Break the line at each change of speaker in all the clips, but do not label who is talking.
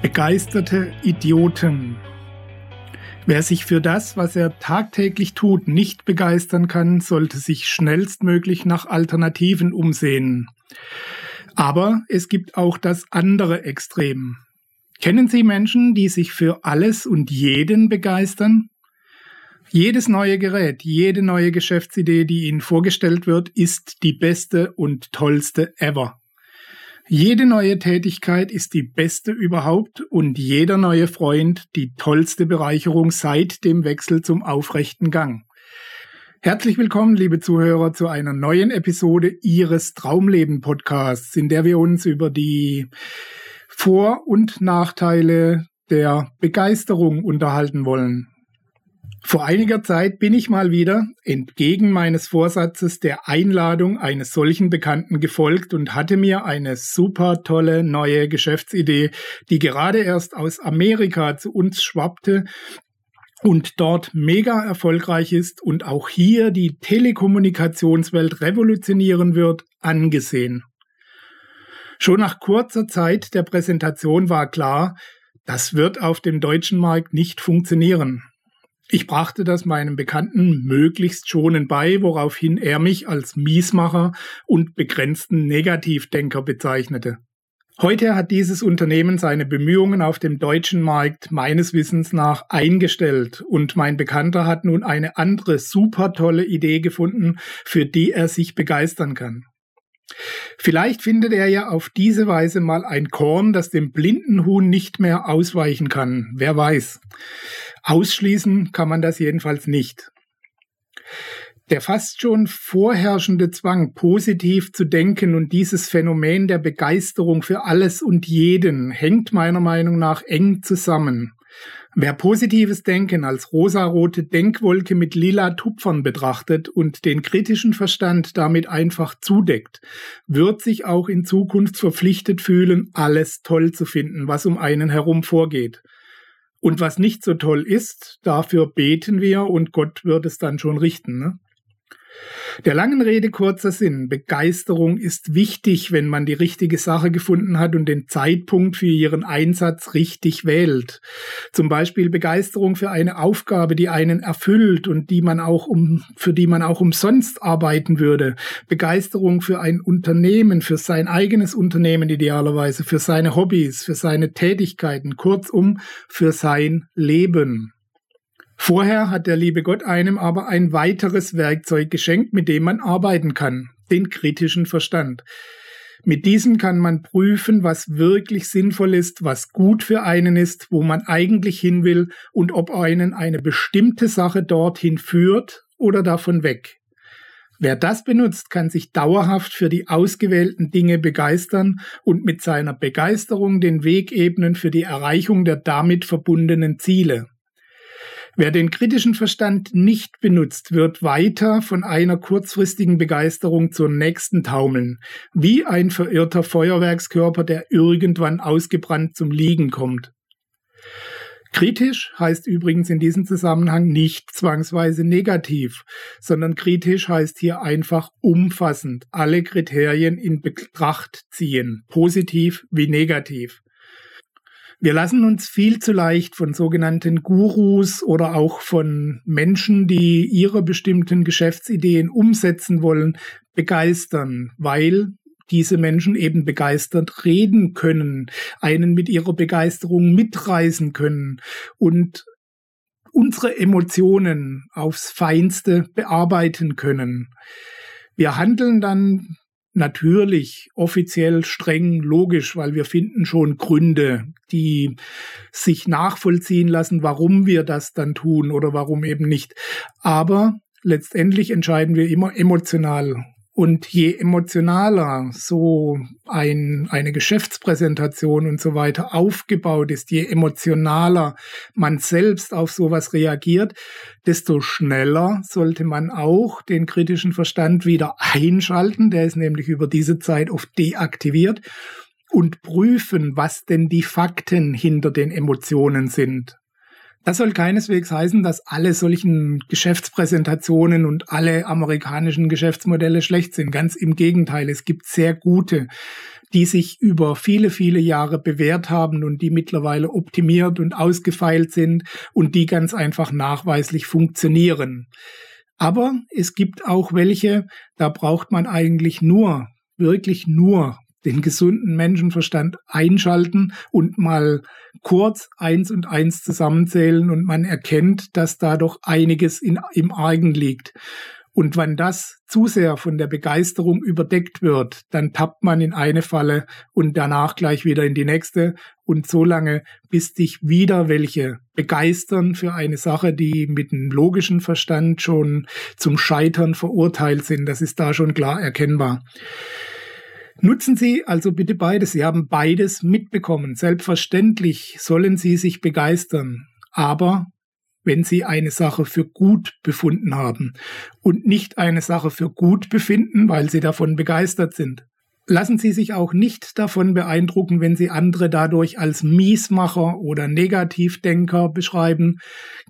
Begeisterte Idioten. Wer sich für das, was er tagtäglich tut, nicht begeistern kann, sollte sich schnellstmöglich nach Alternativen umsehen. Aber es gibt auch das andere Extrem. Kennen Sie Menschen, die sich für alles und jeden begeistern? Jedes neue Gerät, jede neue Geschäftsidee, die Ihnen vorgestellt wird, ist die beste und tollste ever. Jede neue Tätigkeit ist die beste überhaupt und jeder neue Freund die tollste Bereicherung seit dem Wechsel zum aufrechten Gang. Herzlich willkommen, liebe Zuhörer, zu einer neuen Episode Ihres Traumleben Podcasts, in der wir uns über die Vor- und Nachteile der Begeisterung unterhalten wollen. Vor einiger Zeit bin ich mal wieder, entgegen meines Vorsatzes, der Einladung eines solchen Bekannten gefolgt und hatte mir eine super tolle neue Geschäftsidee, die gerade erst aus Amerika zu uns schwappte und dort mega erfolgreich ist und auch hier die Telekommunikationswelt revolutionieren wird, angesehen. Schon nach kurzer Zeit der Präsentation war klar, das wird auf dem deutschen Markt nicht funktionieren. Ich brachte das meinem Bekannten möglichst schonend bei, woraufhin er mich als Miesmacher und begrenzten Negativdenker bezeichnete. Heute hat dieses Unternehmen seine Bemühungen auf dem deutschen Markt meines Wissens nach eingestellt und mein Bekannter hat nun eine andere super tolle Idee gefunden, für die er sich begeistern kann. Vielleicht findet er ja auf diese Weise mal ein Korn, das dem blinden Huhn nicht mehr ausweichen kann. Wer weiß. Ausschließen kann man das jedenfalls nicht. Der fast schon vorherrschende Zwang, positiv zu denken und dieses Phänomen der Begeisterung für alles und jeden hängt meiner Meinung nach eng zusammen. Wer positives Denken als rosarote Denkwolke mit lila Tupfern betrachtet und den kritischen Verstand damit einfach zudeckt, wird sich auch in Zukunft verpflichtet fühlen, alles toll zu finden, was um einen herum vorgeht. Und was nicht so toll ist, dafür beten wir und Gott wird es dann schon richten. Ne? Der langen Rede kurzer Sinn. Begeisterung ist wichtig, wenn man die richtige Sache gefunden hat und den Zeitpunkt für ihren Einsatz richtig wählt. Zum Beispiel Begeisterung für eine Aufgabe, die einen erfüllt und die man auch um, für die man auch umsonst arbeiten würde. Begeisterung für ein Unternehmen, für sein eigenes Unternehmen idealerweise, für seine Hobbys, für seine Tätigkeiten, kurzum für sein Leben. Vorher hat der liebe Gott einem aber ein weiteres Werkzeug geschenkt, mit dem man arbeiten kann, den kritischen Verstand. Mit diesem kann man prüfen, was wirklich sinnvoll ist, was gut für einen ist, wo man eigentlich hin will und ob einen eine bestimmte Sache dorthin führt oder davon weg. Wer das benutzt, kann sich dauerhaft für die ausgewählten Dinge begeistern und mit seiner Begeisterung den Weg ebnen für die Erreichung der damit verbundenen Ziele. Wer den kritischen Verstand nicht benutzt, wird weiter von einer kurzfristigen Begeisterung zur nächsten taumeln, wie ein verirrter Feuerwerkskörper, der irgendwann ausgebrannt zum Liegen kommt. Kritisch heißt übrigens in diesem Zusammenhang nicht zwangsweise negativ, sondern kritisch heißt hier einfach umfassend alle Kriterien in Betracht ziehen, positiv wie negativ. Wir lassen uns viel zu leicht von sogenannten Gurus oder auch von Menschen, die ihre bestimmten Geschäftsideen umsetzen wollen, begeistern, weil diese Menschen eben begeistert reden können, einen mit ihrer Begeisterung mitreißen können und unsere Emotionen aufs Feinste bearbeiten können. Wir handeln dann natürlich offiziell streng logisch, weil wir finden schon Gründe, die sich nachvollziehen lassen, warum wir das dann tun oder warum eben nicht. Aber letztendlich entscheiden wir immer emotional Und je emotionaler so ein, eine Geschäftspräsentation und so weiter aufgebaut ist, je emotionaler man selbst auf sowas reagiert, desto schneller sollte man auch den kritischen Verstand wieder einschalten. Der ist nämlich über diese Zeit oft deaktiviert und prüfen, was denn die Fakten hinter den Emotionen sind. Das soll keineswegs heißen, dass alle solchen Geschäftspräsentationen und alle amerikanischen Geschäftsmodelle schlecht sind. Ganz im Gegenteil, es gibt sehr gute, die sich über viele, viele Jahre bewährt haben und die mittlerweile optimiert und ausgefeilt sind und die ganz einfach nachweislich funktionieren. Aber es gibt auch welche, da braucht man eigentlich nur, wirklich nur den gesunden Menschenverstand einschalten und mal kurz eins und eins zusammenzählen und man erkennt, dass da doch einiges in, im Argen liegt. Und wenn das zu sehr von der Begeisterung überdeckt wird, dann tappt man in eine Falle und danach gleich wieder in die nächste und so lange, bis dich wieder welche begeistern für eine Sache, die mit dem logischen Verstand schon zum Scheitern verurteilt sind. Das ist da schon klar erkennbar. Nutzen Sie also bitte beides. Sie haben beides mitbekommen. Selbstverständlich sollen Sie sich begeistern. Aber wenn Sie eine Sache für gut befunden haben und nicht eine Sache für gut befinden, weil Sie davon begeistert sind. Lassen Sie sich auch nicht davon beeindrucken, wenn Sie andere dadurch als Miesmacher oder Negativdenker beschreiben.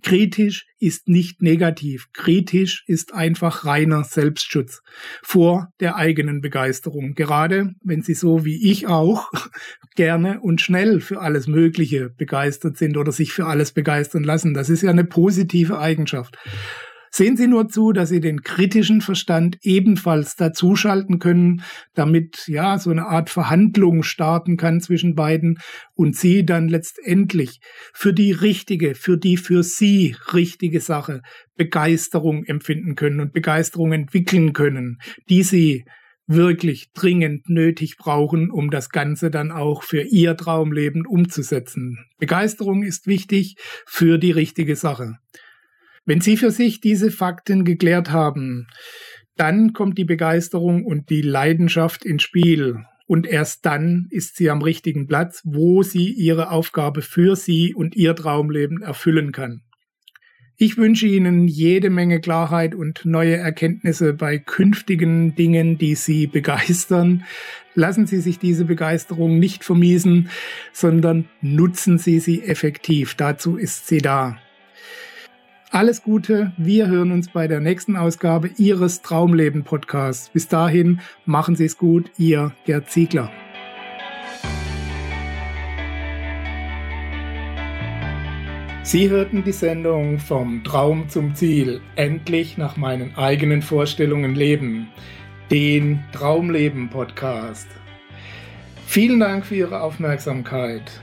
Kritisch ist nicht negativ. Kritisch ist einfach reiner Selbstschutz vor der eigenen Begeisterung. Gerade wenn Sie so wie ich auch gerne und schnell für alles Mögliche begeistert sind oder sich für alles begeistern lassen. Das ist ja eine positive Eigenschaft. Sehen Sie nur zu, dass Sie den kritischen Verstand ebenfalls dazuschalten können, damit ja so eine Art Verhandlung starten kann zwischen beiden und Sie dann letztendlich für die richtige, für die für Sie richtige Sache Begeisterung empfinden können und Begeisterung entwickeln können, die Sie wirklich dringend nötig brauchen, um das Ganze dann auch für Ihr Traumleben umzusetzen. Begeisterung ist wichtig für die richtige Sache. Wenn Sie für sich diese Fakten geklärt haben, dann kommt die Begeisterung und die Leidenschaft ins Spiel. Und erst dann ist sie am richtigen Platz, wo sie ihre Aufgabe für Sie und Ihr Traumleben erfüllen kann. Ich wünsche Ihnen jede Menge Klarheit und neue Erkenntnisse bei künftigen Dingen, die Sie begeistern. Lassen Sie sich diese Begeisterung nicht vermiesen, sondern nutzen Sie sie effektiv. Dazu ist sie da. Alles Gute, wir hören uns bei der nächsten Ausgabe Ihres Traumleben Podcasts. Bis dahin, machen Sie es gut, Ihr Gerd Ziegler. Sie hörten die Sendung Vom Traum zum Ziel, endlich nach meinen eigenen Vorstellungen leben, den Traumleben Podcast. Vielen Dank für Ihre Aufmerksamkeit.